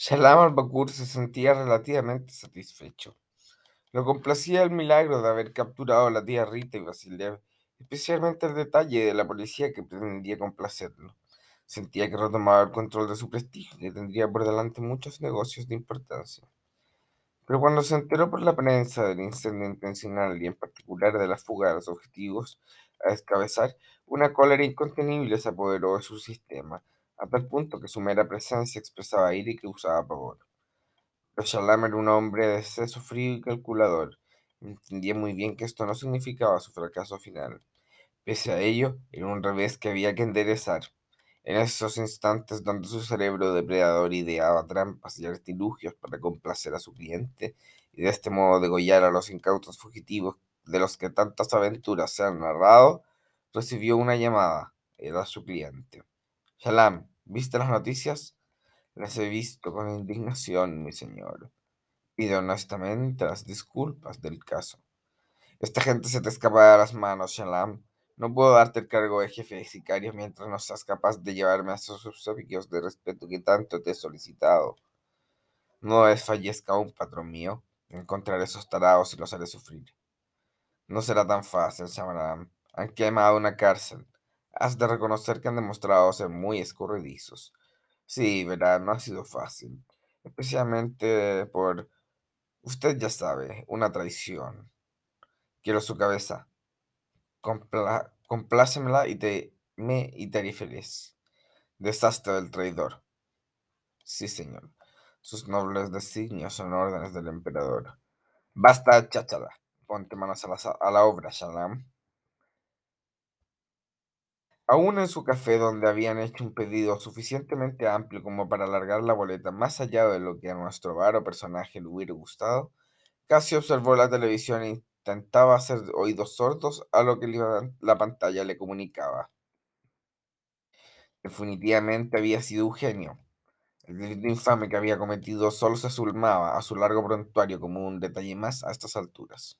Shalom al-Bakur se sentía relativamente satisfecho. Lo complacía el milagro de haber capturado a la tía Rita y Basilev, especialmente el detalle de la policía que pretendía complacerlo. Sentía que retomaba el control de su prestigio y tendría por delante muchos negocios de importancia. Pero cuando se enteró por la prensa del incendio intencional y en particular de la fuga de los objetivos a descabezar, una cólera incontenible se apoderó de su sistema, a tal punto que su mera presencia expresaba ira y causaba pavor. Pero Shalam era un hombre de exceso frío y calculador. Entendía muy bien que esto no significaba su fracaso final. Pese a ello, era un revés que había que enderezar. En esos instantes donde su cerebro depredador ideaba trampas y artilugios para complacer a su cliente y de este modo degollar a los incautos fugitivos de los que tantas aventuras se han narrado, recibió una llamada. Era su cliente. Shalam, ¿viste las noticias? Las he visto con indignación, mi señor. Pido honestamente las disculpas del caso. Esta gente se te escapa de las manos, Shalam. No puedo darte el cargo de jefe de sicarios mientras no seas capaz de llevarme a esos obsequios de respeto que tanto te he solicitado. No desfallezca aún, patrón mío. Encontraré esos tarados y los haré sufrir. No será tan fácil, Shalam. Han quemado una cárcel. Has de reconocer que han demostrado ser muy escurridizos. Sí, verá, no ha sido fácil. Especialmente por, usted ya sabe, una traición. Quiero su cabeza. Compla complácemela y te me y te haré feliz. Desastre del traidor. Sí, señor. Sus nobles designios son órdenes del emperador. Basta, cháchala. Ponte manos a la, a la obra, Shalam. Aún en su café, donde habían hecho un pedido suficientemente amplio como para alargar la boleta más allá de lo que a nuestro varo personaje le hubiera gustado, casi observó la televisión e intentaba hacer oídos sordos a lo que la pantalla le comunicaba. Definitivamente había sido Eugenio. El delito infame que había cometido solo se sumaba a su largo prontuario como un detalle más a estas alturas.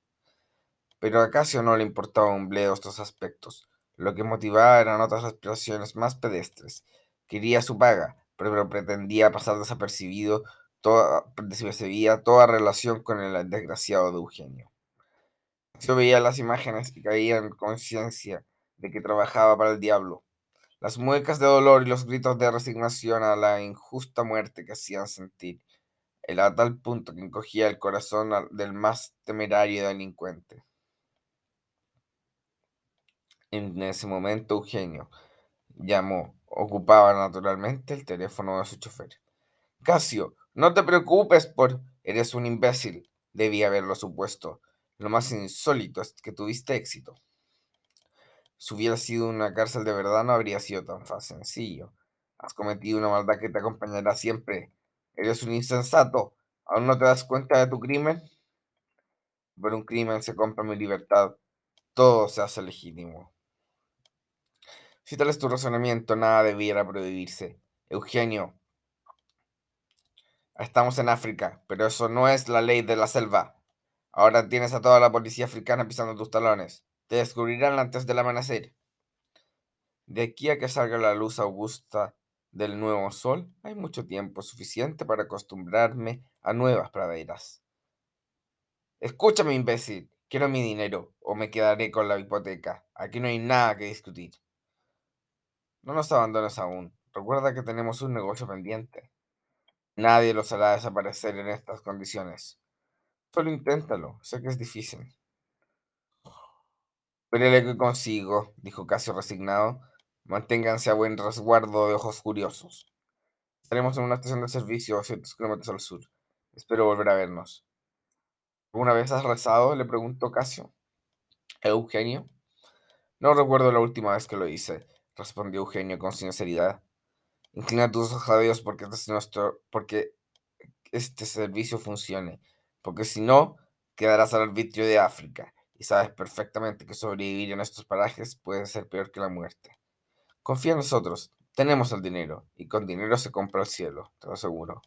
Pero a Casio no le importaba un bledo estos aspectos. Lo que motivaba eran otras aspiraciones más pedestres. Quería su paga, pero pretendía pasar desapercibido toda, toda relación con el desgraciado de Eugenio. Yo veía las imágenes y caía en conciencia de que trabajaba para el diablo. Las muecas de dolor y los gritos de resignación a la injusta muerte que hacían sentir. Era a tal punto que encogía el corazón del más temerario delincuente. En ese momento Eugenio llamó. Ocupaba naturalmente el teléfono de su chofer. Casio, no te preocupes por... Eres un imbécil. Debía haberlo supuesto. Lo más insólito es que tuviste éxito. Si hubiera sido una cárcel de verdad, no habría sido tan fácil, sencillo. Has cometido una maldad que te acompañará siempre. Eres un insensato. ¿Aún no te das cuenta de tu crimen? Por un crimen se compra mi libertad. Todo se hace legítimo. Si tal es tu razonamiento, nada debiera prohibirse. Eugenio, estamos en África, pero eso no es la ley de la selva. Ahora tienes a toda la policía africana pisando tus talones. Te descubrirán antes del amanecer. De aquí a que salga la luz augusta del nuevo sol, hay mucho tiempo suficiente para acostumbrarme a nuevas praderas. Escúchame, imbécil. Quiero mi dinero o me quedaré con la hipoteca. Aquí no hay nada que discutir. No nos abandones aún. Recuerda que tenemos un negocio pendiente. Nadie los hará desaparecer en estas condiciones. Solo inténtalo. Sé que es difícil. Veré que consigo, dijo Casio resignado. Manténganse a buen resguardo de ojos curiosos. Estaremos en una estación de servicio a cientos kilómetros al sur. Espero volver a vernos. ¿Alguna vez has rezado? le preguntó Casio. Eugenio. No recuerdo la última vez que lo hice respondió Eugenio con sinceridad. Inclina tus ojos a Dios porque este, nuestro, porque este servicio funcione, porque si no, quedarás al arbitrio de África, y sabes perfectamente que sobrevivir en estos parajes puede ser peor que la muerte. Confía en nosotros, tenemos el dinero, y con dinero se compra el cielo, te lo aseguro.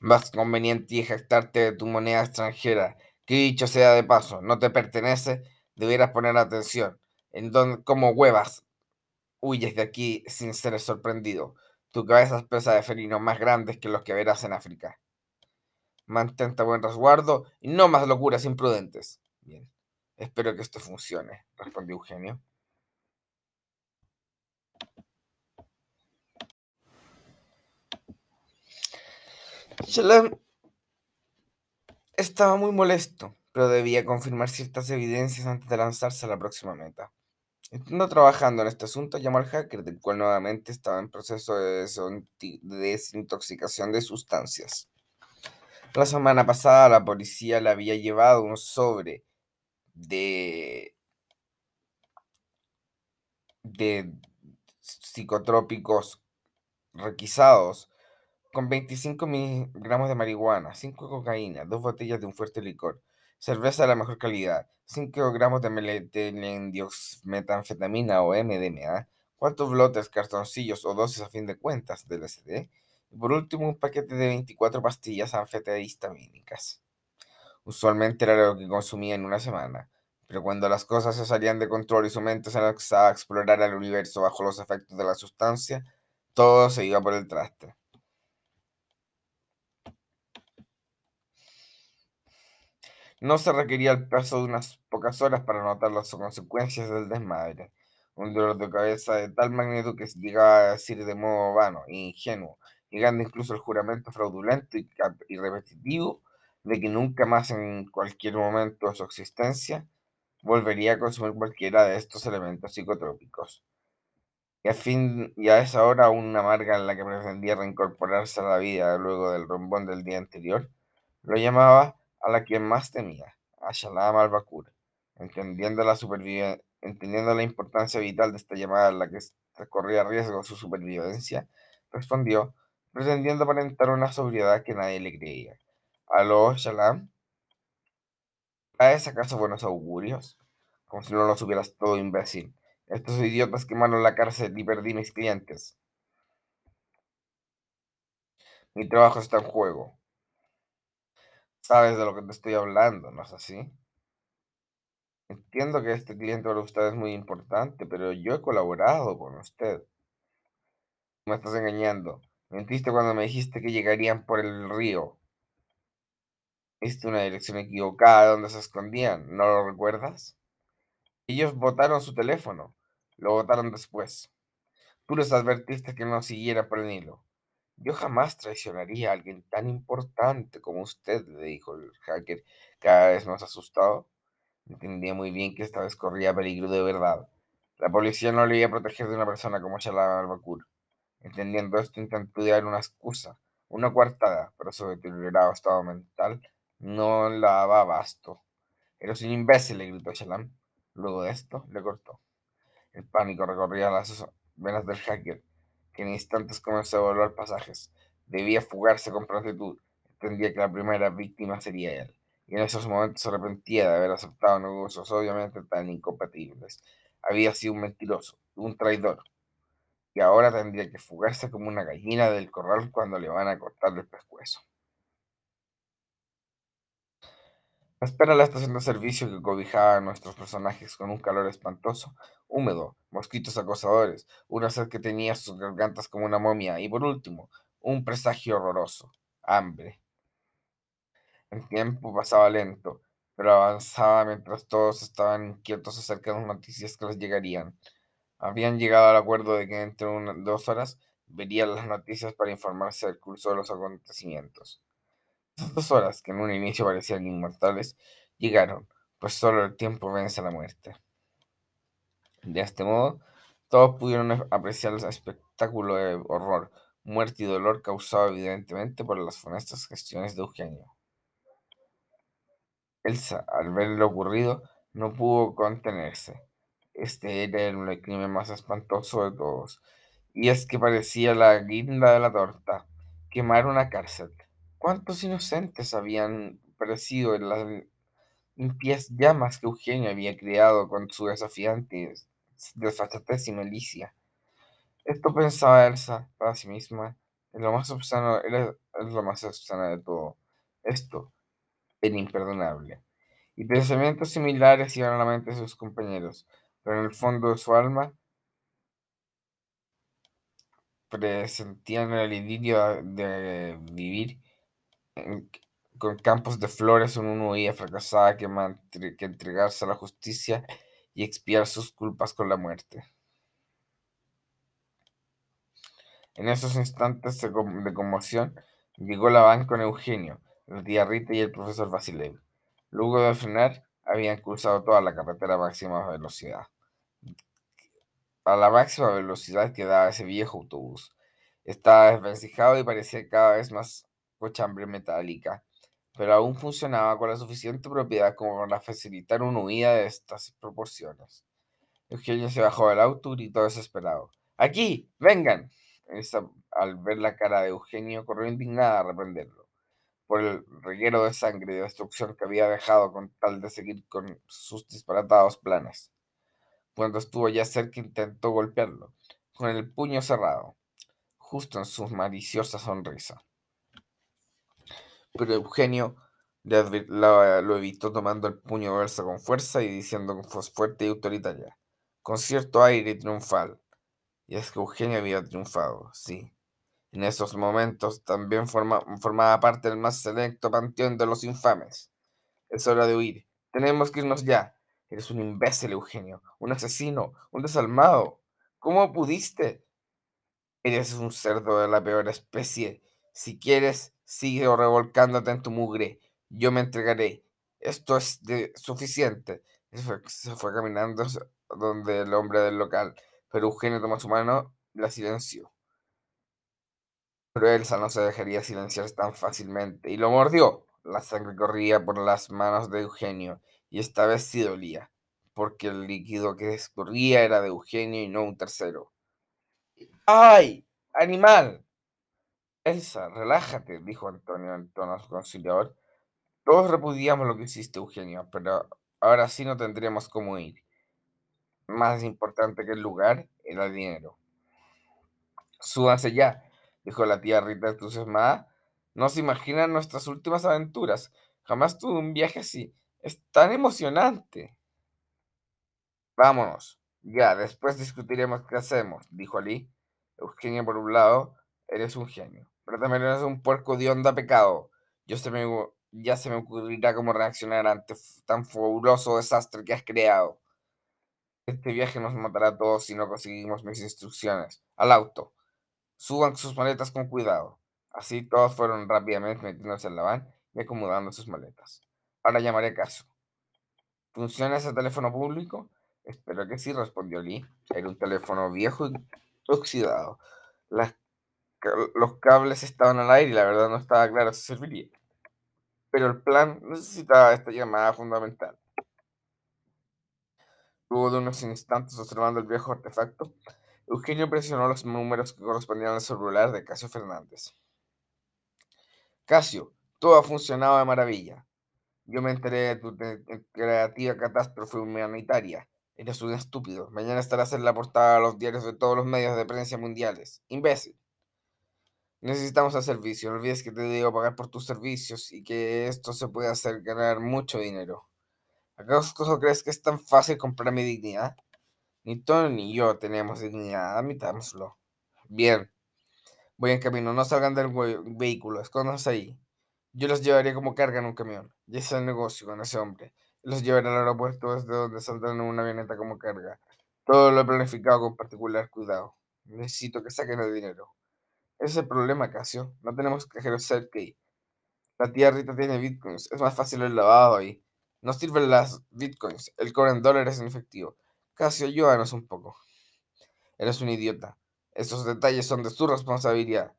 Más conveniente y jactarte de tu moneda extranjera, que dicho sea de paso, no te pertenece, deberás poner atención en dónde, cómo huevas huyes de aquí sin ser sorprendido. Tu cabeza es presa de felinos más grandes que los que verás en África. Mantente buen resguardo y no más locuras imprudentes. Bien, espero que esto funcione, respondió Eugenio. Shalom estaba muy molesto, pero debía confirmar ciertas evidencias antes de lanzarse a la próxima meta. Estando trabajando en este asunto, llamó al hacker, del cual nuevamente estaba en proceso de desintoxicación de sustancias. La semana pasada la policía le había llevado un sobre de, de psicotrópicos requisados con 25 miligramos de marihuana, 5 de cocaína, 2 botellas de un fuerte licor, cerveza de la mejor calidad, 5 gramos de metanfetamina o MDMA, 4 blotes, cartoncillos o dosis a fin de cuentas del LSD, y por último un paquete de 24 pastillas anfetamínicas. Usualmente era lo que consumía en una semana, pero cuando las cosas se salían de control y su mente se lanzaba a explorar el universo bajo los efectos de la sustancia, todo se iba por el traste. No se requería el plazo de unas pocas horas para notar las consecuencias del desmadre. Un dolor de cabeza de tal magnitud que se llegaba a decir de modo vano e ingenuo, llegando incluso al juramento fraudulento y, repetitivo de que nunca más en cualquier momento de su existencia volvería a consumir cualquiera de estos elementos psicotrópicos. Y a, fin, y a esa hora una amarga en la que pretendía reincorporarse a la vida luego del rombón del día anterior, lo llamaba a la quien más temía, a Shalom al-Bakur, entendiendo la, entendiendo la importancia vital de esta llamada en la que corría riesgo su supervivencia, respondió, pretendiendo aparentar una sobriedad que nadie le creía. ¿Aló, Shalom? ¿Traes acaso buenos augurios? Como si no lo supieras todo, imbécil. Estos idiotas quemaron la cárcel y perdí mis clientes. Mi trabajo está en juego. Sabes de lo que te estoy hablando, ¿no es así? Entiendo que este cliente para usted es muy importante, pero yo he colaborado con usted. Me estás engañando. Mentiste cuando me dijiste que llegarían por el río. Viste una dirección equivocada donde se escondían, ¿no lo recuerdas? Ellos botaron su teléfono. Lo botaron después. Tú les advertiste que no siguiera por el Nilo. Yo jamás traicionaría a alguien tan importante como usted, le dijo el hacker, cada vez más asustado. Entendía muy bien que esta vez corría peligro de verdad. La policía no le iba a proteger de una persona como Shalal al-Bakur. Entendiendo esto, intentó dar una excusa, una coartada, pero su deteriorado estado mental no la daba abasto. Eres un imbécil, le gritó Shalam. Luego de esto, le cortó. El pánico recorría las venas del hacker, que en instantes comenzó a evaluar pasajes. Debía fugarse con prontitud. Entendía que la primera víctima sería él. Y en esos momentos se arrepentía de haber aceptado negocios obviamente tan incompatibles. Había sido un mentiroso, un traidor. Y ahora tendría que fugarse como una gallina del corral cuando le van a cortar el pescuezo. Espera la estación de servicio que cobijaba a nuestros personajes con un calor espantoso, húmedo, mosquitos acosadores, una sed que tenía sus gargantas como una momia y por último, un presagio horroroso, hambre. El tiempo pasaba lento, pero avanzaba mientras todos estaban inquietos acerca de las noticias que les llegarían. Habían llegado al acuerdo de que entre una, dos horas verían las noticias para informarse del curso de los acontecimientos. Esas dos horas, que en un inicio parecían inmortales, llegaron, pues solo el tiempo vence a la muerte. De este modo, todos pudieron apreciar el espectáculo de horror, muerte y dolor causado evidentemente por las funestas gestiones de Eugenio. Elsa, al ver lo ocurrido, no pudo contenerse. Este era el crimen más espantoso de todos, y es que parecía la guinda de la torta, quemar una cárcel. ¿Cuántos inocentes habían perecido en las limpias llamas que Eugenio había creado con su desafiante desfachatez y malicia? Esto pensaba Elsa para sí misma, es lo más obsceno, era, lo más obsceno de todo. Esto era imperdonable. Y pensamientos similares iban a la mente de sus compañeros, pero en el fondo de su alma presentían el idilio de vivir con campos de flores en una huida fracasada que, que entregarse a la justicia y expiar sus culpas con la muerte. En esos instantes de conmoción llegó la van con Eugenio, la tía Rita y el profesor Basilev. Luego de frenar, habían cruzado toda la carretera a máxima velocidad. A la máxima velocidad que daba ese viejo autobús. Estaba desvencijado y parecía cada vez más cochambre metálica, pero aún funcionaba con la suficiente propiedad como para facilitar una huida de estas proporciones. Eugenio se bajó del auto y gritó desesperado. ¡Aquí! ¡Vengan! al ver la cara de Eugenio, corrió indignada a reprenderlo por el reguero de sangre y destrucción que había dejado con tal de seguir con sus disparatados planes. Cuando estuvo ya cerca intentó golpearlo, con el puño cerrado, justo en su maliciosa sonrisa. Pero Eugenio lo, evitó tomando el puño de versa con fuerza y diciendo con voz fuerte y autoritaria, con cierto aire triunfal. Y es que Eugenio había triunfado, sí. En esos momentos también formaba parte del más selecto panteón de los infames. Es hora de huir. Tenemos que irnos ya. Eres un imbécil, Eugenio, un asesino, un desalmado. ¿Cómo pudiste? Eres un cerdo de la peor especie. Si quieres, sigue revolcándote en tu mugre. Yo me entregaré. Esto es suficiente. Se fue, caminando donde el hombre del local, pero Eugenio tomó su mano y la silenció. Pero Elsa no se dejaría silenciar tan fácilmente y lo mordió. La sangre corría por las manos de Eugenio y esta vez sí dolía, porque el líquido que escurría era de Eugenio y no un tercero. ¡Ay! ¡Animal! Elsa, relájate, dijo Antonio en tono conciliador. Todos repudiamos lo que hiciste, Eugenio, pero ahora sí no tendríamos cómo ir. Más importante que el lugar era el dinero. Súbanse ya, dijo la tía Rita entusiasmada. No se imaginan nuestras últimas aventuras. Jamás tuve un viaje así. Es tan emocionante. Vámonos. Ya, después discutiremos qué hacemos, dijo Ali. Eugenio por un lado, eres un genio, pero también eres un puerco de onda pecado. Yo se me, ya se me ocurrirá cómo reaccionar ante tan fabuloso desastre que has creado. Este viaje nos matará a todos si no conseguimos mis instrucciones. Al auto. Suban sus maletas con cuidado. Así todos fueron rápidamente metiéndose en la van y acomodando sus maletas. Ahora llamaré caso. ¿Funciona ese teléfono público? Espero que sí, respondió Lee. Era un teléfono viejo y oxidado. Los cables estaban al aire y la verdad no estaba claro si serviría. Pero el plan necesitaba esta llamada fundamental. Luego de unos instantes observando el viejo artefacto, Eugenio presionó los números que correspondían al celular de Casio Fernández. Casio, todo ha funcionado de maravilla. Yo me enteré de tu creativa catástrofe humanitaria. Eres un estúpido. Mañana estarás en la portada de los diarios de todos los medios de prensa mundiales. Imbécil. Necesitamos el servicio. No olvides que te digo pagar por tus servicios y que esto se puede hacer ganar mucho dinero. ¿Acaso crees que es tan fácil comprar mi dignidad? Ni tú ni yo tenemos dignidad, admitámoslo. Bien, voy en camino, no salgan del vehículo, escóndanse ahí. Yo los llevaré como carga en un camión. Y ese es el negocio con ese hombre. Los llevaré al aeropuerto desde donde saldrán en una avioneta como carga. Todo lo he planificado con particular cuidado. Necesito que saquen el dinero. Ese es el problema, Casio. No tenemos cajeros cerca y la tía Rita tiene bitcoins. Es más fácil el lavado ahí. No sirven las bitcoins. El cobran dólares en efectivo. Casio, ayúdanos un poco. Eres un idiota. Esos detalles son de su responsabilidad.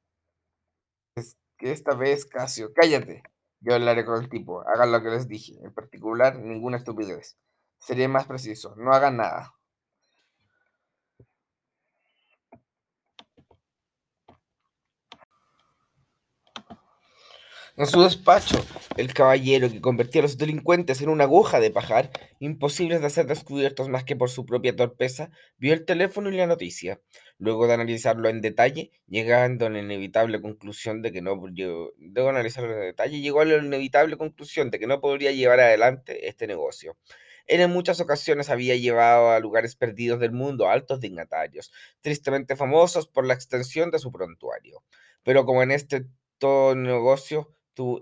Es que esta vez, Casio, cállate. Yo hablaré con el tipo. Hagan lo que les dije. En particular, ninguna estupidez. Seré más preciso. No hagan nada. En su despacho, el caballero que convertía a los delincuentes en una aguja de pajar, imposibles de ser descubiertos más que por su propia torpeza, vio el teléfono y la noticia. Luego de analizarlo en detalle, llegando a la inevitable conclusión de que no analizarlo en detalle, llegó a la inevitable conclusión de que no podría llevar adelante este negocio. Él en muchas ocasiones había llevado a lugares perdidos del mundo a altos dignatarios, tristemente famosos por la extensión de su prontuario. Pero como en este todo negocio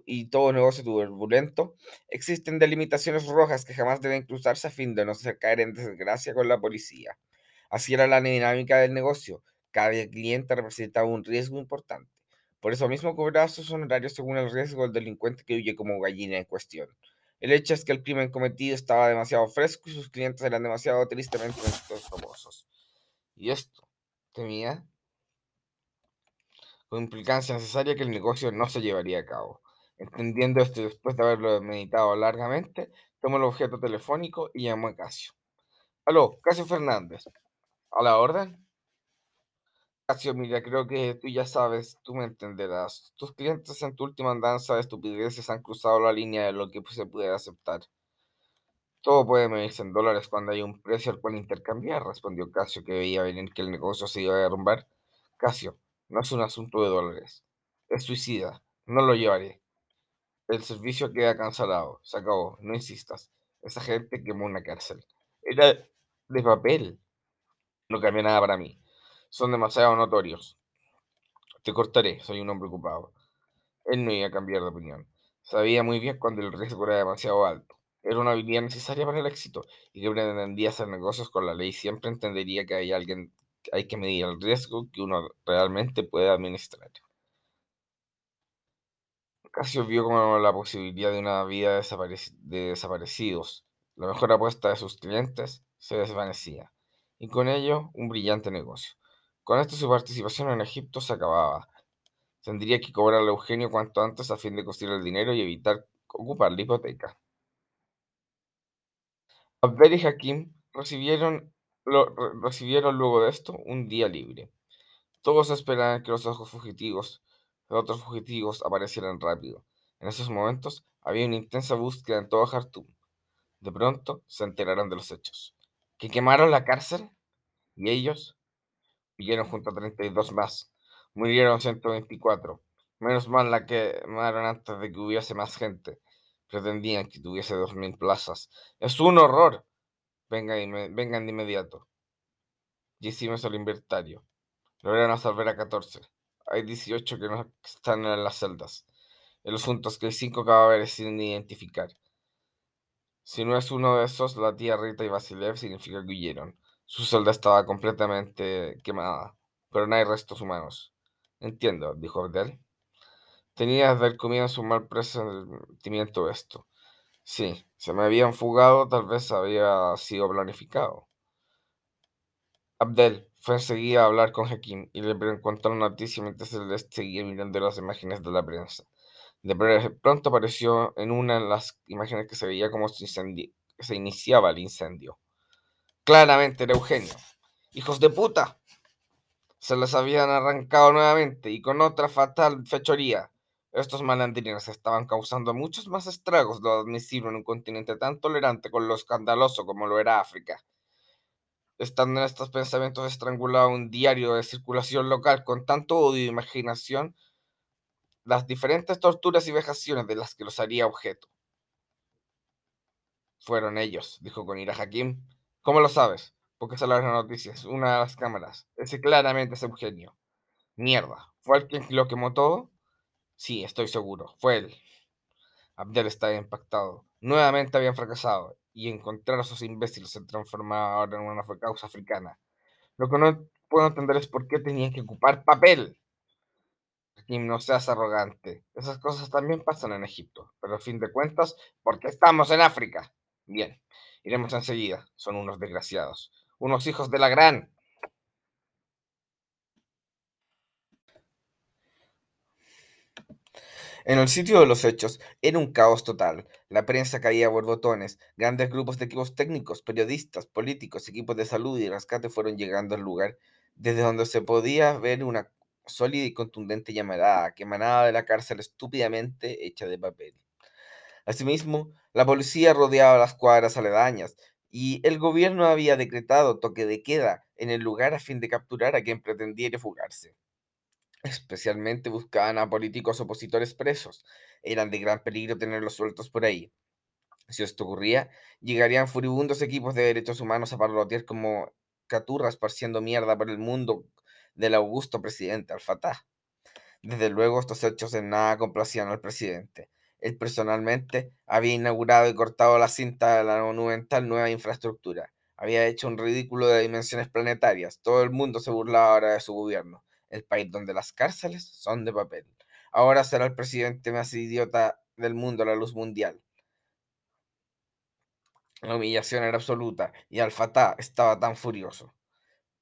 y todo negocio turbulento, existen delimitaciones rojas que jamás deben cruzarse a fin de no caer en desgracia con la policía. Así era la dinámica del negocio. Cada cliente representaba un riesgo importante. Por eso mismo cobraba sus honorarios según el riesgo del delincuente que huye como gallina en cuestión. El hecho es que el crimen cometido estaba demasiado fresco y sus clientes eran demasiado tristemente famosos. Y esto temía con implicancia necesaria que el negocio no se llevaría a cabo. Entendiendo esto después de haberlo meditado largamente, tomó el objeto telefónico y llamó a Casio. Aló, Casio Fernández. ¿A la orden? Casio, mira, creo que tú ya sabes, tú me entenderás. Tus clientes en tu última andanza de estupideces han cruzado la línea de lo que se puede aceptar. Todo puede medirse en dólares cuando hay un precio al cual intercambiar, respondió Casio, que veía venir que el negocio se iba a derrumbar. Casio, no es un asunto de dólares. Es suicida. No lo llevaré. El servicio queda cancelado. Se acabó. No insistas. Esa gente quemó una cárcel. Era de papel. No cambia nada para mí. Son demasiado notorios. Te cortaré. Soy un hombre ocupado. Él no iba a cambiar de opinión. Sabía muy bien cuando el riesgo era demasiado alto. Era una habilidad necesaria para el éxito y que pretendía hacer negocios con la ley siempre entendería que hay alguien hay que medir el riesgo que uno realmente puede administrar. Casio vio como la posibilidad de una vida de desaparecidos. La mejor apuesta de sus clientes se desvanecía, y con ello un brillante negocio. Con esto su participación en Egipto se acababa. Tendría que cobrarle a Eugenio cuanto antes a fin de conseguir el dinero y evitar ocupar la hipoteca. Abdel y Hakim recibieron recibieron luego de esto un día libre. Todos esperaban que los ojos fugitivos de otros fugitivos aparecieran rápido. En esos momentos había una intensa búsqueda en todo Jartum. De pronto se enteraron de los hechos. ¿Que quemaron la cárcel? Y ellos vivieron junto a 32 más. Murieron 124. Menos mal la que quemaron antes de que hubiese más gente. Pretendían que tuviese 2.000 plazas. Es un horror. Vengan, de inmediato. Y hicimos el inventario. Lograron a a 14. Hay 18 que no están en las celdas. El asunto es que hay 5 cadáveres sin identificar. Si no es uno de esos, la tía Rita y Vasilev significa que huyeron. Su celda estaba completamente quemada, pero no hay restos humanos. Entiendo, dijo Abdel. Tenía desde el comienzo un mal presentimiento esto. Sí, se me habían fugado, tal vez había sido planificado. Abdel fue enseguida a hablar con Hakim y le contó la noticia mientras él seguía mirando las imágenes de la prensa. De pronto apareció en una de las imágenes que se veía como se, iniciaba el incendio. Claramente era Eugenio. ¡Hijos de puta! Se les habían arrancado nuevamente y con otra fatal fechoría. Estos malandrines estaban causando muchos más estragos de lo admisible en un continente tan tolerante con lo escandaloso como lo era África. Estando en estos pensamientos estrangulado un diario de circulación local con tanto odio e imaginación, las diferentes torturas y vejaciones de las que los haría objeto. Fueron ellos, dijo con ira Hakim. ¿Cómo lo sabes? Porque salió las noticias, una de las cámaras. Ese claramente es Eugenio. Mierda, ¿fue el quien lo quemó todo? Sí, estoy seguro, fue él. Abdel estaba impactado. Nuevamente habían fracasado, y encontrar a esos imbéciles se transformaba ahora en una causa africana. Lo que no puedo entender es por qué tenían que ocupar papel. Kim, no seas arrogante. Esas cosas también pasan en Egipto, pero a fin de cuentas, porque estamos en África. Bien, iremos enseguida. Son unos desgraciados. Unos hijos de la gran. En el sitio de los hechos era un caos total. La prensa caía a borbotones. Grandes grupos de equipos técnicos, periodistas, políticos, equipos de salud y rescate fueron llegando al lugar, desde donde se podía ver una sólida y contundente llamarada que emanaba de la cárcel estúpidamente hecha de papel. Asimismo, la policía rodeaba las cuadras aledañas y el gobierno había decretado toque de queda en el lugar a fin de capturar a quien pretendiera fugarse. Especialmente buscaban a políticos opositores presos. Eran de gran peligro tenerlos sueltos por ahí. Si esto ocurría, llegarían furibundos equipos de derechos humanos a parlotear como caturras esparciendo mierda por el mundo del augusto presidente Al-Fatah. Desde luego, estos hechos en nada complacían al presidente. Él personalmente había inaugurado y cortado la cinta de la monumental nueva infraestructura. Había hecho un ridículo de dimensiones planetarias. Todo el mundo se burlaba ahora de su gobierno, el país donde las cárceles son de papel. Ahora será el presidente más idiota del mundo a la luz mundial. La humillación era absoluta y Al-Fatah estaba tan furioso.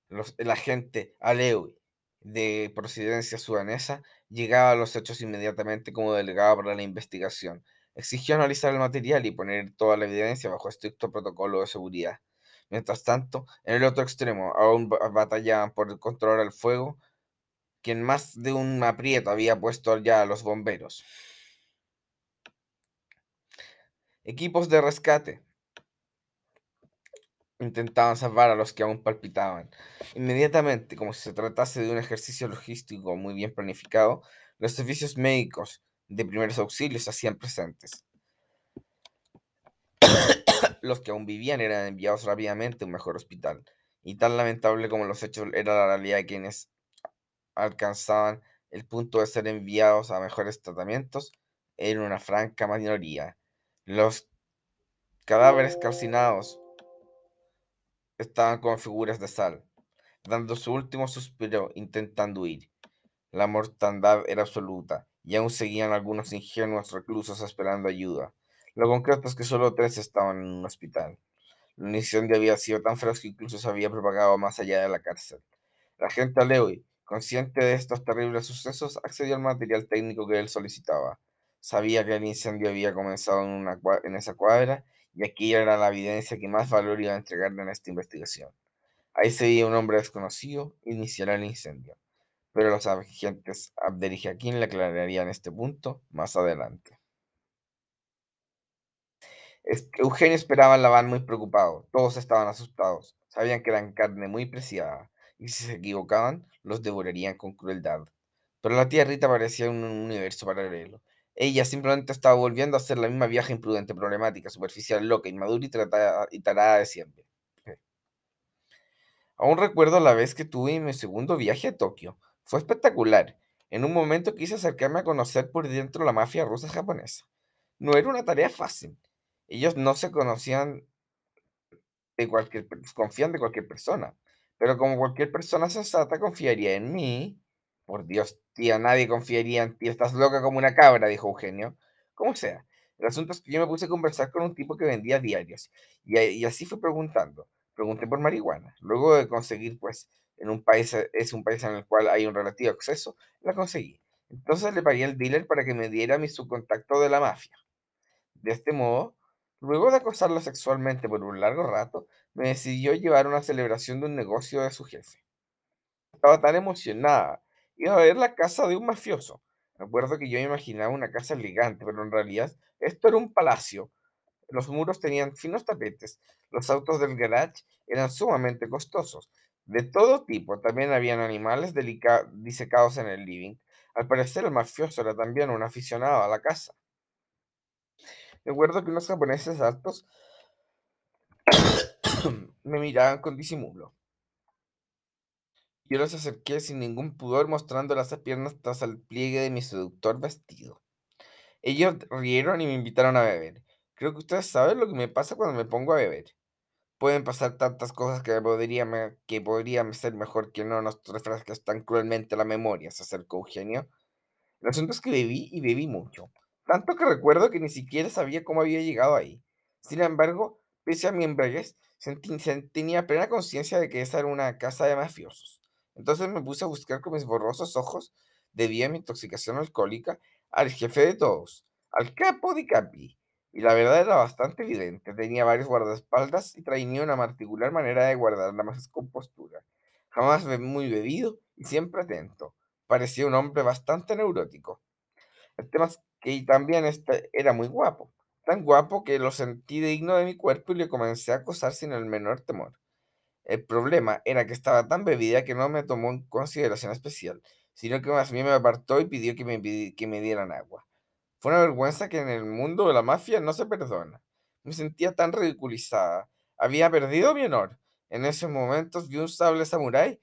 Los, el agente Alewi, de procedencia sudanesa, llegaba a los hechos inmediatamente como delegado para la investigación. Exigió analizar el material y poner toda la evidencia bajo estricto protocolo de seguridad. Mientras tanto, en el otro extremo, aún batallaban por controlar el fuego, quien más de un aprieto había puesto ya a los bomberos. Equipos de rescate, intentaban salvar a los que aún palpitaban. Inmediatamente, como si se tratase de un ejercicio logístico muy bien planificado, los servicios médicos de primeros auxilios se hacían presentes. los que aún vivían eran enviados rápidamente a un mejor hospital. Y tan lamentable como los hechos era la realidad de quienes alcanzaban el punto de ser enviados a mejores tratamientos, era una franca minoría. Los cadáveres calcinados estaban como figuras de sal, dando su último suspiro intentando huir. La mortandad era absoluta, y aún seguían algunos ingenuos reclusos esperando ayuda. Lo concreto es que solo tres estaban en un hospital. La incendio había sido tan feroz que incluso se había propagado más allá de la cárcel. La gente Alewi, consciente de estos terribles sucesos, accedió al material técnico que él solicitaba. Sabía que el incendio había comenzado en, una, en esa cuadra y aquí era la evidencia que más valor iba a entregarle en esta investigación. Ahí se un hombre desconocido iniciar el incendio, pero los agentes Abder y Jaquín le aclararían este punto más adelante. Eugenio esperaba en la van muy preocupado, todos estaban asustados, sabían que eran carne muy preciada, y si se equivocaban, los devorarían con crueldad. Pero la tía Rita parecía un universo paralelo, ella simplemente estaba volviendo a hacer la misma viaje imprudente, problemática, superficial, loca, inmadura y, y tarada de siempre. Aún recuerdo la vez que tuve mi segundo viaje a Tokio. Fue espectacular. En un momento quise acercarme a conocer por dentro la mafia rusa japonesa. No era una tarea fácil. Ellos no se conocían de cualquier, confían de cualquier persona. Pero como cualquier persona sensata confiaría en mí, por Dios, tía, nadie confiaría en ti, estás loca como una cabra, dijo Eugenio. Como sea, el asunto es que yo me puse a conversar con un tipo que vendía diarios, y, así fue preguntando. Pregunté por marihuana. Luego de conseguir, pues, en un país, es un país en el cual hay un relativo acceso, la conseguí. Entonces le pagué al dealer para que me diera mi subcontacto de la mafia. De este modo, luego de acosarla sexualmente por un largo rato, me decidió llevar a una celebración de un negocio de su jefe. Estaba tan emocionada iba a ver la casa de un mafioso. Me acuerdo que yo imaginaba una casa elegante, pero en realidad esto era un palacio. Los muros tenían finos tapetes, los autos del garage eran sumamente costosos, de todo tipo. También habían animales disecados en el living. Al parecer el mafioso era también un aficionado a la casa. Me acuerdo que unos japoneses altos me miraban con disimulo. Yo los acerqué sin ningún pudor, mostrando las piernas tras el pliegue de mi seductor vestido. Ellos rieron y me invitaron a beber. Creo que ustedes saben lo que me pasa cuando me pongo a beber. Pueden pasar tantas cosas que podrían, que podrían ser mejor que no nos refresques tan cruelmente la memoria, se acercó Eugenio. El asunto es que bebí y bebí mucho. Tanto que recuerdo que ni siquiera sabía cómo había llegado ahí. Sin embargo, pese a mi embriaguez, tenía plena conciencia de que esa era una casa de mafiosos. Entonces me puse a buscar con mis borrosos ojos, debido a mi intoxicación alcohólica, al jefe de todos, al capo de capi. Y la verdad era bastante evidente. Tenía varios guardaespaldas y traía una particular manera de guardar la más compostura. Jamás muy bebido y siempre atento. Parecía un hombre bastante neurótico. El tema que también este era muy guapo. Tan guapo que lo sentí digno de mi cuerpo y le comencé a acosar sin el menor temor. El problema era que estaba tan bebida que no me tomó en consideración especial, sino que más bien me apartó y pidió que me, que me dieran agua. Fue una vergüenza que en el mundo de la mafia no se perdona. Me sentía tan ridiculizada. Había perdido mi honor. En esos momentos vi un sable samurái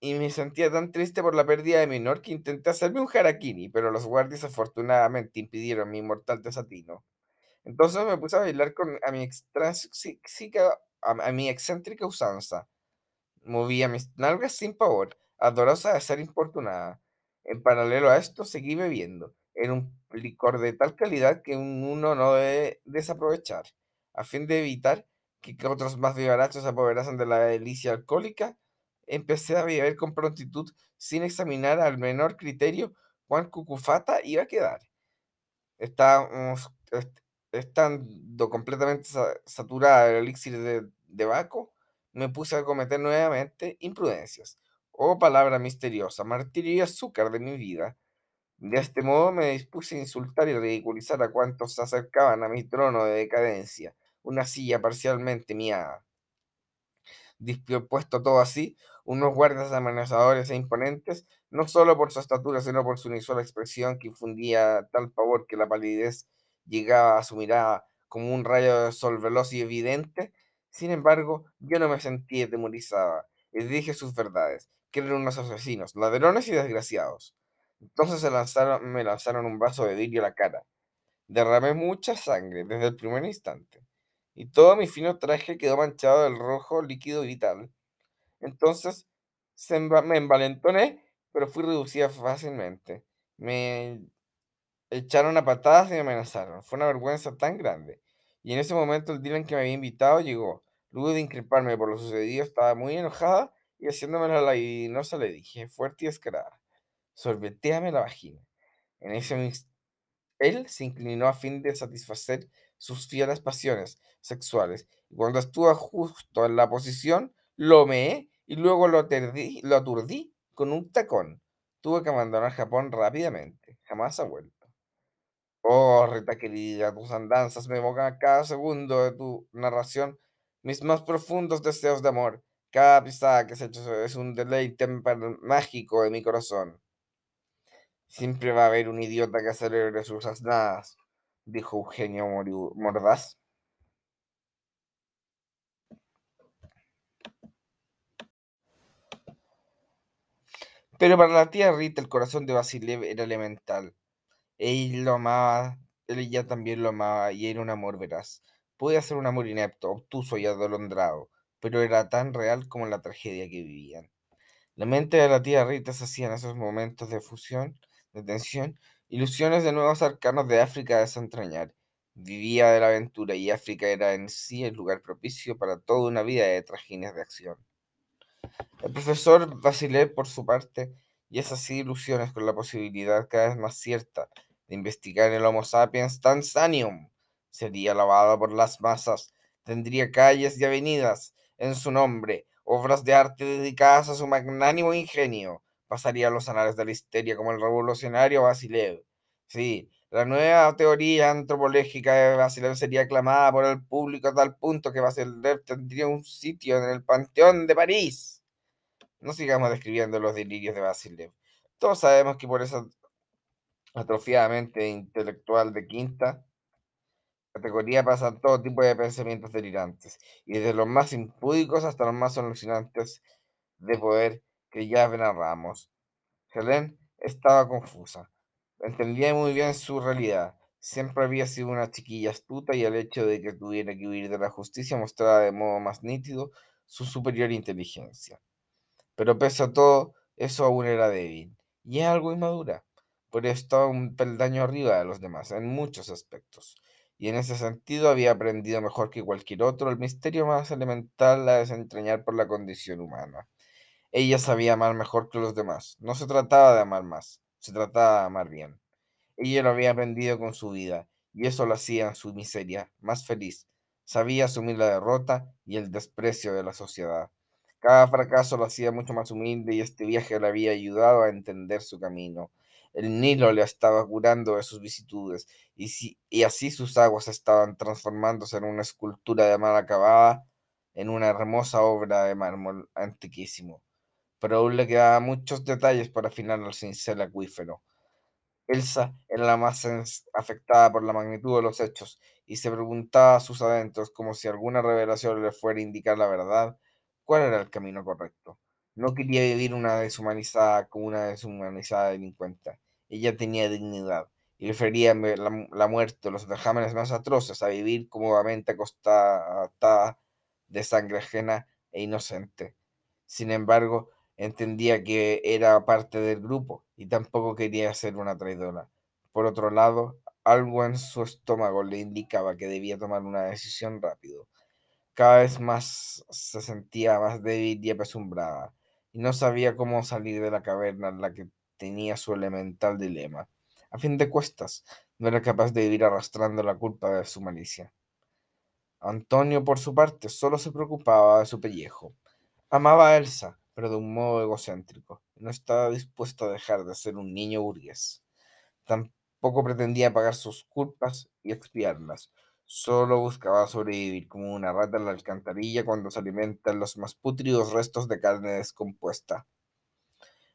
y me sentía tan triste por la pérdida de mi honor que intenté hacerme un harakiri, pero los guardias afortunadamente impidieron mi mortal desatino. Entonces me puse a bailar con a mi a, mi excéntrica usanza. Movía mis nalgas sin pavor, adorosa de ser importunada. En paralelo a esto, seguí bebiendo. Era un licor de tal calidad que un- uno no debe desaprovechar. A fin de evitar que otros más vivarachos se apoderasen de la delicia alcohólica, empecé a beber con prontitud, sin examinar al menor criterio cuán cucufata iba a quedar. Estábamos est estando completamente sa saturada del elixir de de Baco, me puse a cometer nuevamente imprudencias. Oh, palabra misteriosa, martirio y azúcar de mi vida. De este modo me dispuse a insultar y ridiculizar a cuantos se acercaban a mi trono de decadencia, una silla parcialmente mía dispuesto todo así, unos guardias amenazadores e imponentes, no solo por su estatura, sino por su inusual expresión que infundía tal pavor que la palidez llegaba a su mirada como un rayo de sol veloz y evidente. Sin embargo, yo no me sentí atemorizada y dije sus verdades, que eran unos asesinos, ladrones y desgraciados. Entonces se lanzaron, me lanzaron un vaso de vidrio a la cara. Derramé mucha sangre desde el primer instante, y todo mi fino traje quedó manchado del rojo líquido vital. Entonces se me envalentoné, pero fui reducida fácilmente. Me echaron a patadas y me amenazaron. Fue una vergüenza tan grande. Y en ese momento el dealer que me había invitado llegó. Luego de increparme por lo sucedido, estaba muy enojada y haciéndome la labidinosa le dije, fuerte y descarada, sorbetéame la vagina. En ese él se inclinó a fin de satisfacer sus fieras pasiones sexuales, y cuando estuvo justo en la posición, lo meé y luego lo aturdí, con un tacón. Tuve que abandonar Japón rápidamente, jamás ha vuelto. Oh, Rita querida, tus andanzas me evocan cada segundo de tu narración mis más profundos deseos de amor. Cada pisada que has hecho es un deleite mágico de mi corazón. Siempre va a haber un idiota que celebre sus asnadas, dijo Eugenio Mordaz. Pero para la tía Rita el corazón de Basilev era elemental. Él lo amaba, ella también lo amaba y era un amor veraz. Podía ser un amor inepto, obtuso y adolondrado, pero era tan real como la tragedia que vivían. La mente de la tía Rita se hacía en esos momentos de fusión, de tensión, ilusiones de nuevos arcanos de África a desentrañar. Vivía de la aventura y África era en sí el lugar propicio para toda una vida de tragedias de acción. El profesor Vasilev, por su parte, y esas sí ilusiones con la posibilidad cada vez más cierta de investigar el Homo sapiens Tanzanium, sería alabado por las masas, tendría calles y avenidas en su nombre, obras de arte dedicadas a su magnánimo ingenio, pasaría a los anales de la histeria como el revolucionario Vasilev. Sí, la nueva teoría antropológica de Vasilev sería aclamada por el público a tal punto que Vasilev tendría un sitio en el Panteón de París. No sigamos describiendo los delirios de Vasilev. Todos sabemos que por esa atrofiada mente intelectual de quinta categoría pasan todo tipo de pensamientos delirantes, y desde los más impúdicos hasta los más alucinantes de poder que ya narramos. Helen estaba confusa. Entendía muy bien su realidad. Siempre había sido una chiquilla astuta y el hecho de que tuviera que huir de la justicia mostraba de modo más nítido su superior inteligencia. Pero pese a todo, eso aún era débil y es algo inmadura, pero estaba un peldaño arriba de los demás en muchos aspectos, y en ese sentido había aprendido mejor que cualquier otro el misterio más elemental a desentrañar por la condición humana. Ella sabía amar mejor que los demás. No se trataba de amar más, se trataba de amar bien. Ella lo había aprendido con su vida, y eso lo hacía en su miseria más feliz. Sabía asumir la derrota y el desprecio de la sociedad. Cada fracaso lo hacía mucho más humilde y este viaje le había ayudado a entender su camino. El Nilo le estaba curando de sus vicitudes y, si- y así sus aguas estaban transformándose en una escultura de mal acabada, en una hermosa obra de mármol antiquísimo. Pero aún le quedaban muchos detalles para afinar el cincel acuífero. Elsa era la más afectada por la magnitud de los hechos y se preguntaba a sus adentros como si alguna revelación le fuera a indicar la verdad, cuál era el camino correcto. No quería vivir una deshumanizada como una deshumanizada delincuente. Ella tenía dignidad y prefería la, la muerte o los vejámenes más atroces a vivir cómodamente acostada de sangre ajena e inocente. Sin embargo, entendía que era parte del grupo y tampoco quería ser una traidora. Por otro lado, algo en su estómago le indicaba que debía tomar una decisión rápido. Cada vez más se sentía más débil y apesumbrada, y no sabía cómo salir de la caverna en la que tenía su elemental dilema. A fin de cuentas, no era capaz de vivir arrastrando la culpa de su malicia. Antonio, por su parte, solo se preocupaba de su pellejo. Amaba a Elsa, pero de un modo egocéntrico. No estaba dispuesto a dejar de ser un niño burgués. Tampoco pretendía pagar sus culpas y expiarlas. Solo buscaba sobrevivir como una rata en la alcantarilla cuando se alimentan los más putridos restos de carne descompuesta.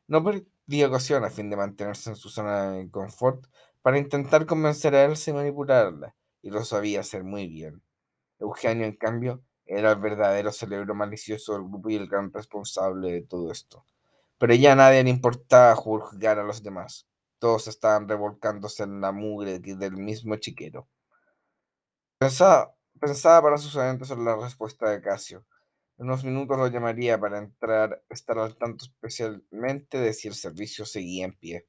No perdía ocasión a fin de mantenerse en su zona de confort para intentar convencer a Elsa y manipularla, y lo sabía hacer muy bien. Eugenio, en cambio, era el verdadero cerebro malicioso del grupo y el gran responsable de todo esto. Pero ya a nadie le importaba juzgar a los demás. Todos estaban revolcándose en la mugre del mismo chiquero. Pensaba, pensaba para sus adentros en la respuesta de Casio. En unos minutos lo llamaría para entrar, estar al tanto especialmente de si el servicio seguía en pie.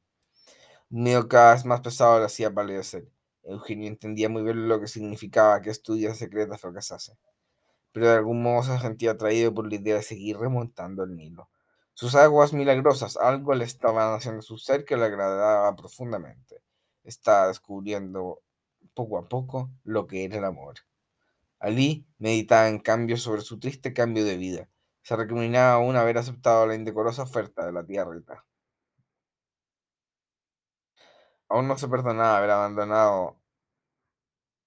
Un miedo cada vez más pesado le hacía palidecer. Eugenio entendía muy bien lo que significaba que estudios secretas fracasase pero de algún modo se sentía atraído por la idea de seguir remontando el Nilo. Sus aguas milagrosas, algo le estaban haciendo su ser que le agradaba profundamente. Estaba descubriendo poco a poco lo que era el amor. Ali meditaba en cambio sobre su triste cambio de vida. Se recriminaba aún haber aceptado la indecorosa oferta de la tía Rita. Aún no se perdonaba haber abandonado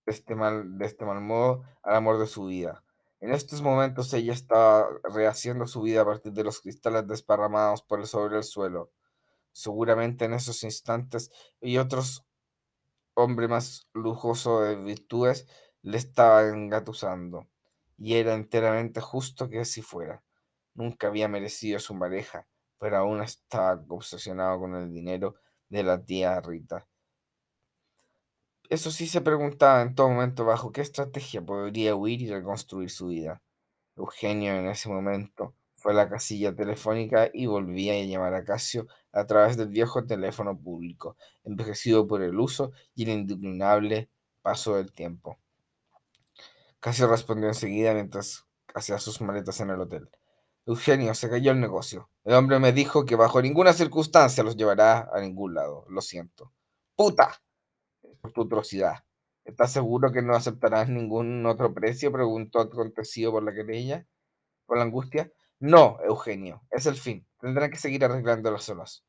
de este mal, de este mal modo al amor de su vida. En estos momentos ella estaba rehaciendo su vida a partir de los cristales desparramados por sobre el suelo. Seguramente en esos instantes y otros hombre más lujoso de virtudes le estaba engatusando, y era enteramente justo que así fuera. Nunca había merecido su pareja, pero aún estaba obsesionado con el dinero de la tía Rita. Eso sí se preguntaba en todo momento bajo qué estrategia podría huir y reconstruir su vida. Eugenio en ese momento fue a la casilla telefónica y volvía a llamar a Casio a través del viejo teléfono público, envejecido por el uso y el indeclinable paso del tiempo. Casio respondió enseguida mientras hacía sus maletas en el hotel. Eugenio, se cayó el negocio. El hombre me dijo que bajo ninguna circunstancia los llevará a ningún lado. Lo siento. ¡Puta! Tu atrocidad. ¿Estás seguro que no aceptarás ningún otro precio? preguntó acontecido por la querella, por la angustia. No, Eugenio, es el fin. Tendrán que seguir arreglando las solas.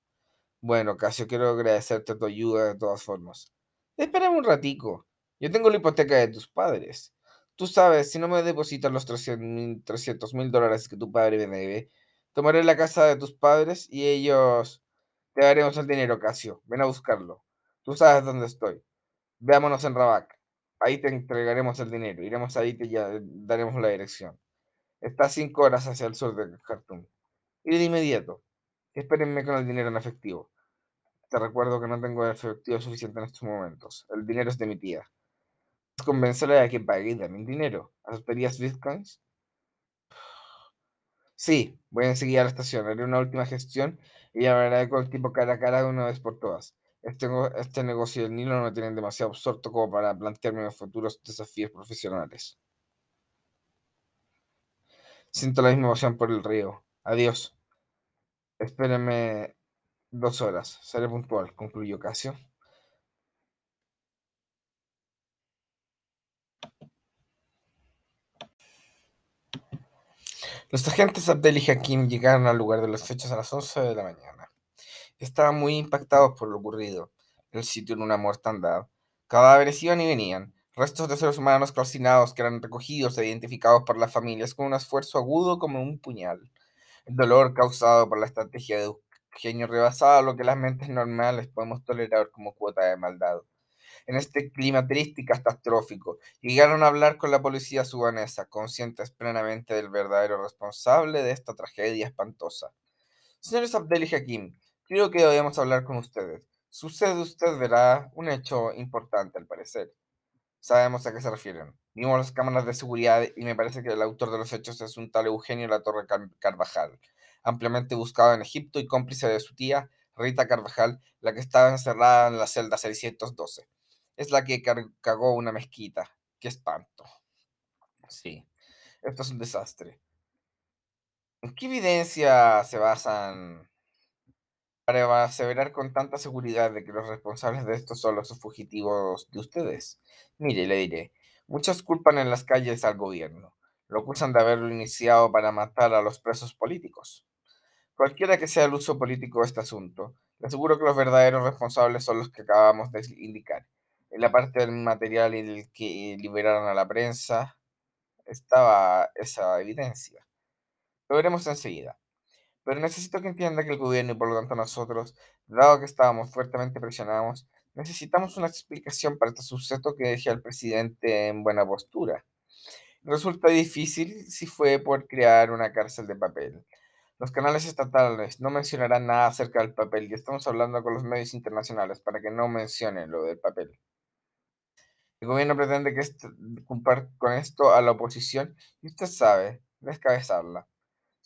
Bueno, Casio, quiero agradecerte tu ayuda de todas formas. Espérame un ratico. Yo tengo la hipoteca de tus padres. Tú sabes, si no me depositas los 300 mil dólares que tu padre me debe, tomaré la casa de tus padres y ellos te daremos el dinero, Casio. Ven a buscarlo. Tú sabes dónde estoy. Veámonos en Rabac. Ahí te entregaremos el dinero. Iremos ahí y ya- daremos la dirección. Está cinco horas hacia el sur de Khartoum. Y de inmediato. Espérenme con el dinero en efectivo. Te recuerdo que no tengo efectivo suficiente en estos momentos. El dinero es de mi tía. Convencerle a que pague y dame el dinero. ¿Aceptarías bitcoins? Sí, voy enseguida a la estación. Haré una última gestión y hablaré con el tipo cara a cara una vez por todas. Este, este negocio del Nilo no me tiene demasiado absorto como para plantearme futuros desafíos profesionales. Siento la misma emoción por el río. Adiós. Espérenme dos horas. Seré puntual, concluyó Casio. Los agentes Abdel y Hakim llegaron al lugar de los hechos a las 11 de la mañana. Estaban muy impactados por lo ocurrido. El sitio era una mortandad. Cadáveres iban y venían. Restos de seres humanos calcinados que eran recogidos e identificados por las familias con un esfuerzo agudo como un puñal. El dolor causado por la estrategia de Eugenio rebasaba lo que las mentes normales podemos tolerar como cuota de maldad. En este clima triste y catastrófico, llegaron a hablar con la policía sudanesa, conscientes plenamente del verdadero responsable de esta tragedia espantosa. Señores Abdel y Hakim, creo que debemos hablar con ustedes. Sucede usted verá un hecho importante al parecer. Sabemos a qué se refieren. Vimos las cámaras de seguridad y me parece que el autor de los hechos es un tal Eugenio La Torre Carvajal, ampliamente buscado en Egipto y cómplice de su tía, Rita Carvajal, la que estaba encerrada en la celda 612. Es la que cagó una mezquita. ¡Qué espanto! Sí, esto es un desastre. ¿En qué evidencia se basan para aseverar con tanta seguridad de que los responsables de esto son los fugitivos de ustedes? Mire, le diré, muchos culpan en las calles al gobierno, lo acusan de haberlo iniciado para matar a los presos políticos. Cualquiera que sea el uso político de este asunto, le aseguro que los verdaderos responsables son los que acabamos de indicar. En la parte del material en el que liberaron a la prensa estaba esa evidencia. Lo veremos enseguida. Pero necesito que entienda que el gobierno y por lo tanto nosotros, dado que estábamos fuertemente presionados, necesitamos una explicación para este suceso que deje al presidente en buena postura. Resulta difícil si fue por crear una cárcel de papel. Los canales estatales no mencionarán nada acerca del papel y estamos hablando con los medios internacionales para que no mencionen lo del papel. El gobierno pretende que con esto a la oposición y usted sabe, descabezarla.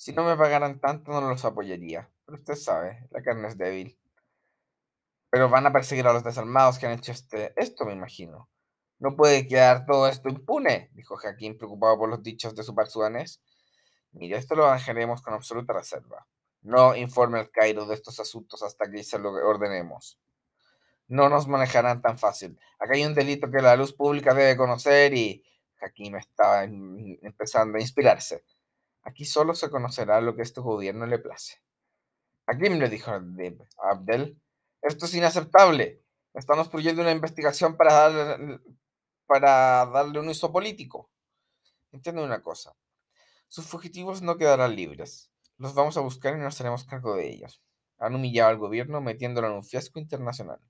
Si no me pagaran tanto, no los apoyaría. Pero usted sabe, la carne es débil. Pero van a perseguir a los desarmados que han hecho este, esto, me imagino. No puede quedar todo esto impune, dijo Jaquín, preocupado por los dichos de su par sudanés. Mire, esto lo bajaremos con absoluta reserva. No informe al Cairo de estos asuntos hasta que se lo ordenemos. No nos manejarán tan fácil. Acá hay un delito que la luz pública debe conocer y Jaquín estaba empezando a inspirarse. Aquí solo se conocerá lo que este gobierno le place. Hakim le dijo a Abdel, esto es inaceptable. Estamos proyectando una investigación para darle, un uso político. Entiende una cosa. Sus fugitivos no quedarán libres. Los vamos a buscar y nos haremos cargo de ellos. Han humillado al gobierno metiéndolo en un fiasco internacional.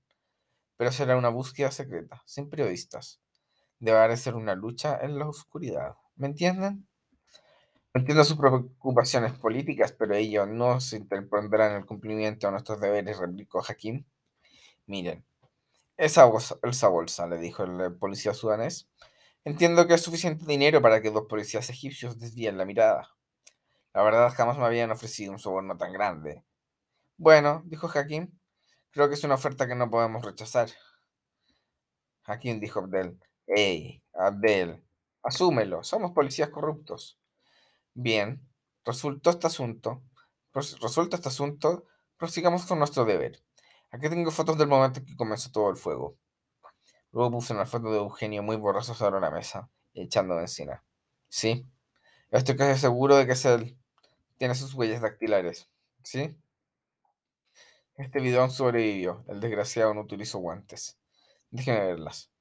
Pero será una búsqueda secreta, sin periodistas. Deberá ser una lucha en la oscuridad. ¿Me entienden? Entiendo sus preocupaciones políticas, pero ello no se interpondrá en el cumplimiento de nuestros deberes, replicó Hakim. Miren, esa bolsa, bolsa, le dijo el policía sudanés. Entiendo que es suficiente dinero para que dos policías egipcios desvíen la mirada. La verdad, jamás me habían ofrecido un soborno tan grande. Bueno, dijo Hakim, creo que es una oferta que no podemos rechazar. Hakim dijo Abdel, hey, Abdel, asúmelo, somos policías corruptos. Bien, este asunto. Resuelto este asunto, prosigamos con nuestro deber. Aquí tengo fotos del momento en que comenzó todo el fuego. Luego puse una foto de Eugenio muy borroso sobre la mesa, echando benzina. Sí, estoy casi seguro de que es él. Tiene sus huellas dactilares. ¿Sí? Este bidón sobrevivió. El desgraciado no utilizó guantes. Déjenme verlas.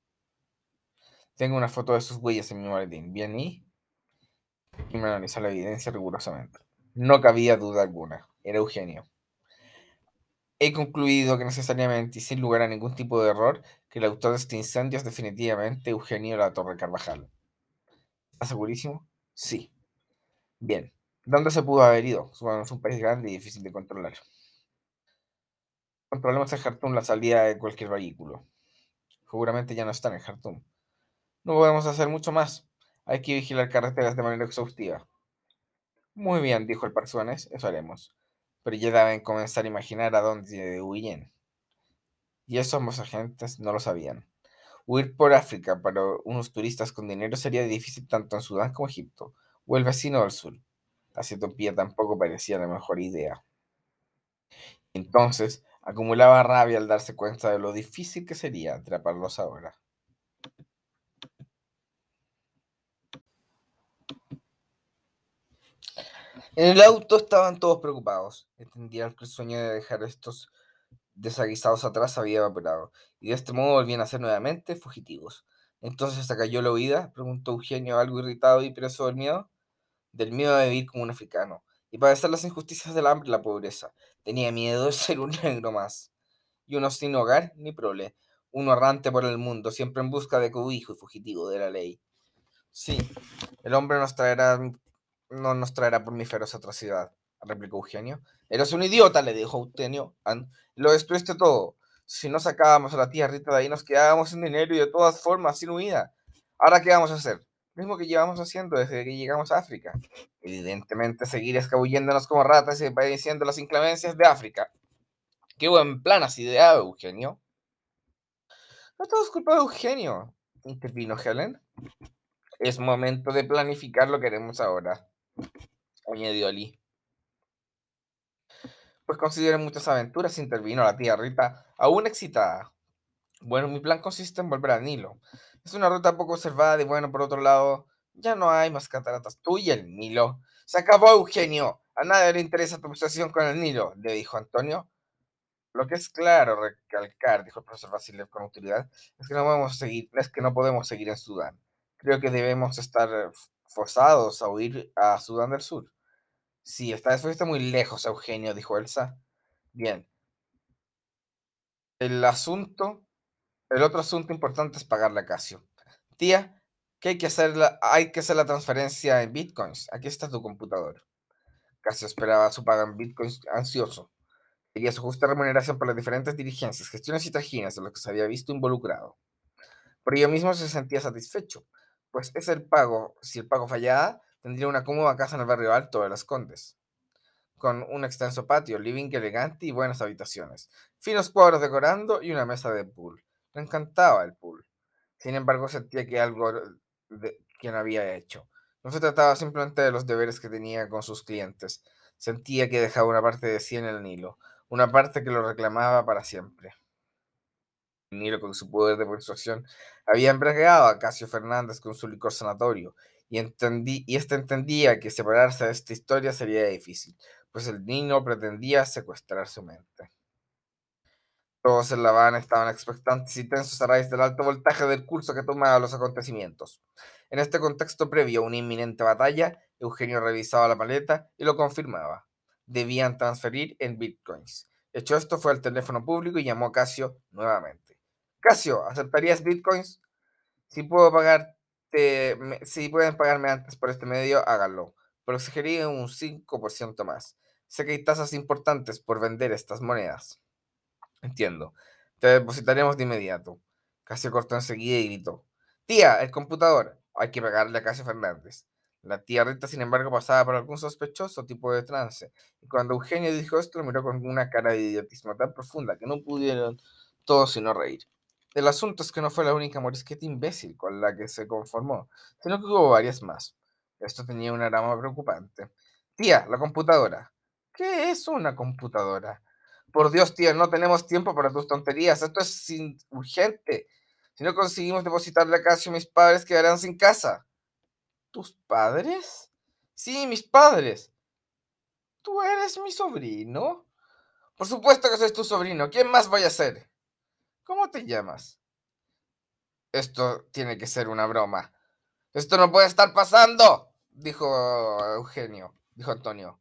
Tengo una foto de sus huellas en mi maletín. Bien, ¿y? Y me analizó la evidencia rigurosamente. No cabía duda alguna, era Eugenio. He concluido que necesariamente y sin lugar a ningún tipo de error, que el autor de este incendio es definitivamente Eugenio La Torre Carvajal. ¿Estás segurísimo? Sí. Bien. ¿Dónde se pudo haber ido? es un país grande y difícil de controlar. Controlemos en Jartum la salida de cualquier vehículo. Seguramente ya no están en Jartum. No podemos hacer mucho más. Hay que vigilar carreteras de manera exhaustiva. Muy bien, dijo el Parsuanes, eso haremos. Pero ya deben comenzar a imaginar a dónde huyen. Y eso ambos agentes no lo sabían. Huir por África para unos turistas con dinero sería difícil tanto en Sudán como Egipto, o el vecino del sur. Etiopía tampoco parecía la mejor idea. Entonces, acumulaba rabia al darse cuenta de lo difícil que sería atraparlos ahora. En el auto estaban todos preocupados. Entendían que el sueño de dejar estos desaguisados atrás había evaporado, y de este modo volvían a ser nuevamente fugitivos. Entonces cayó la huida, preguntó Eugenio, algo irritado y preso del miedo. Del miedo de vivir como un africano, y padecer las injusticias del hambre y la pobreza, Tenía miedo de ser un negro más. Y uno sin hogar ni prole. Uno errante por el mundo, siempre en busca de cobijo y fugitivo de la ley. Sí, el hombre nos traerá, no nos traerá por mi feroz atrocidad, replicó Eugenio. Eres un idiota, le dijo Eugenio. Lo destruiste todo. Si no sacábamos a la tía Rita de ahí, nos quedábamos sin dinero y de todas formas sin huida. Ahora, ¿qué vamos a hacer? Mismo que llevamos haciendo desde que llegamos a África. Evidentemente, seguir escabulléndonos como ratas y padeciendo las inclemencias de África. Qué buen plan has ideado, Eugenio. No todo es culpa de Eugenio, intervino Helen. Es momento de planificar lo que haremos ahora, añadió Lee. Pues consideren muchas aventuras, intervino la tía Rita, aún excitada. Bueno, mi plan consiste en volver al Nilo. Es una ruta poco observada y bueno, por otro lado, ya no hay más cataratas. Tú y el Nilo. Se acabó, Eugenio. A nadie le interesa tu obsesión con el Nilo, le dijo Antonio. Lo que es claro recalcar, dijo el profesor Vasilev con autoridad, es que no podemos seguir, es que no podemos seguir en Sudán. Creo que debemos estar forzados a huir a Sudán del Sur. Sí, esta vez muy lejos, Eugenio, dijo Elsa. Bien. El asunto, el otro asunto importante es pagarle a Casio. Tía, ¿qué hay que hacer? hay que hacer la transferencia en bitcoins. Aquí está tu computador. Casio esperaba su paga en bitcoins ansioso. Quería su justa remuneración por las diferentes diligencias, gestiones y trajinas de los que se había visto involucrado. Por ello mismo se sentía satisfecho, pues es el pago, si el pago fallaba, tendría una cómoda casa en el barrio alto de Las Condes, con un extenso patio, living elegante y buenas habitaciones, finos cuadros decorando y una mesa de pool. Le encantaba el pool. Sin embargo, sentía que algo de, que no había hecho. No se trataba simplemente de los deberes que tenía con sus clientes. Sentía que dejaba una parte de sí en el Nilo, una parte que lo reclamaba para siempre. Nilo, con su poder de persuasión, había embriagado a Casio Fernández con su licor sanatorio, y, entendí, este entendía que separarse de esta historia sería difícil, pues el niño pretendía secuestrar su mente. Todos en La Habana estaban expectantes y tensos a raíz del alto voltaje del curso que tomaba los acontecimientos. En este contexto previo a una inminente batalla, Eugenio revisaba la maleta y lo confirmaba debían transferir en bitcoins. Hecho esto, fue al teléfono público y llamó a Casio nuevamente. Casio, ¿aceptarías bitcoins? Si puedo pagarte, si pueden pagarme antes por este medio, háganlo. Pero exigiría un 5% más. Sé que hay tasas importantes por vender estas monedas. Entiendo. Te depositaremos de inmediato. Casio cortó enseguida y gritó. Tía, el computador. Hay que pagarle a Casio Fernández. La tía Rita, sin embargo, pasaba por algún sospechoso tipo de trance, y cuando Eugenio dijo esto, lo miró con una cara de idiotismo tan profunda que no pudieron todos sino reír. El asunto es que no fue la única morisqueta imbécil con la que se conformó, sino que hubo varias más. Esto tenía una rama preocupante. Tía, la computadora. ¿Qué es una computadora? Por Dios, tía, no tenemos tiempo para tus tonterías. Esto es urgente. Si no conseguimos depositarle a Casio, mis padres quedarán sin casa. ¿Tus padres? Sí, mis padres. ¿Tú eres mi sobrino? Por supuesto que soy tu sobrino. ¿Quién más voy a ser? ¿Cómo te llamas? Esto tiene que ser una broma. Esto no puede estar pasando, dijo Eugenio, dijo Antonio.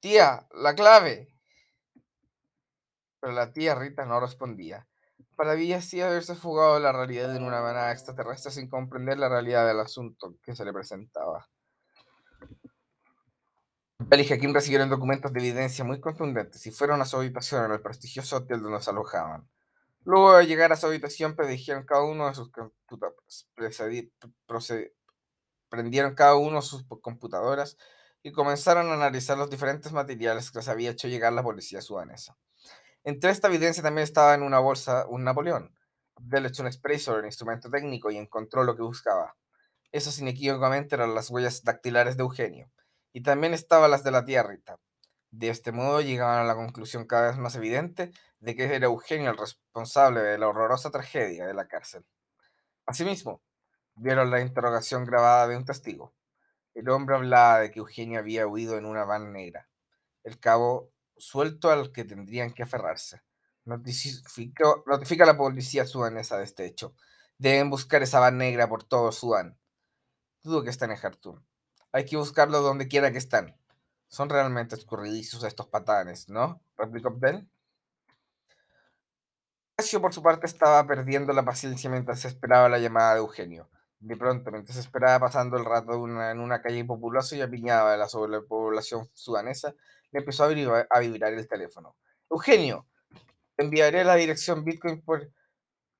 Tía, la clave. Pero la tía Rita no respondía. Para Villa sí haberse fugado la realidad en una manera extraterrestre sin comprender la realidad del asunto que se le presentaba. Bell y Jaquín recibieron documentos de evidencia muy contundentes y fueron a su habitación en el prestigioso hotel donde se alojaban. Luego de llegar a su habitación, predijeron cada uno de sus computadores, prendieron cada uno sus computadoras y comenzaron a analizar los diferentes materiales que les había hecho llegar la policía sudanesa. Entre esta evidencia también estaba en una bolsa un Napoleón. Abdel echó un spray sobre el instrumento técnico y encontró lo que buscaba. Esas inequívocamente eran las huellas dactilares de Eugenio, y también estaban las de la tía Rita. De este modo llegaban a la conclusión cada vez más evidente de que era Eugenio el responsable de la horrorosa tragedia de la cárcel. Asimismo, vieron la interrogación grabada de un testigo. El hombre hablaba de que Eugenio había huido en una van negra. El cabo suelto al que tendrían que aferrarse. notifica a la policía sudanesa de este hecho. Deben buscar esa van negra por todo Sudán. Dudo que estén en Jartum. Hay que buscarlo donde quiera que están. Son realmente escurridizos estos patanes, ¿no? replicó Abdel. Casio, por su parte, estaba perdiendo la paciencia mientras esperaba la llamada de Eugenio. De pronto, mientras esperaba pasando el rato en una calle populosa y apiñada de la sobrepoblación sudanesa, le empezó a a vibrar el teléfono. Eugenio, te enviaré la dirección Bitcoin por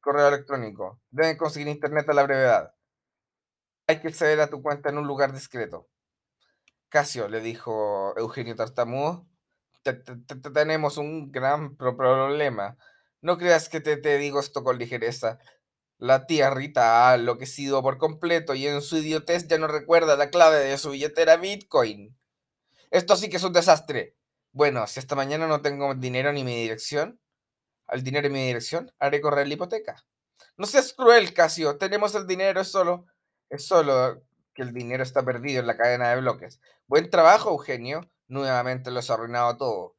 correo electrónico. Deben conseguir internet a la brevedad. Hay que acceder a tu cuenta en un lugar discreto. Casio, le dijo Eugenio tartamudo, "te- te- te- te- tenemos un gran pro- problema. No creas que te, digo esto con ligereza. La tía Rita ha enloquecido por completo y en su idiotez ya no recuerda la clave de su billetera Bitcoin. Esto sí que es un desastre. Bueno, si esta mañana no tengo dinero ni mi dirección, al dinero y mi dirección, haré correr la hipoteca. No seas cruel, Casio. Tenemos el dinero, es solo, es solo que el dinero está perdido en la cadena de bloques. Buen trabajo, Eugenio. Nuevamente lo has arruinado todo.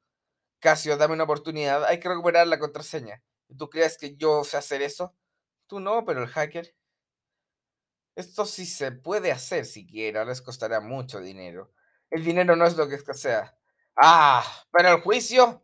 Casio, dame una oportunidad. Hay que recuperar la contraseña. ¿Tú crees que yo sé hacer eso? Tú no, pero el hacker. Esto sí se puede hacer siquiera, les costará mucho dinero. El dinero no es lo que escasea. Ah, pero el juicio.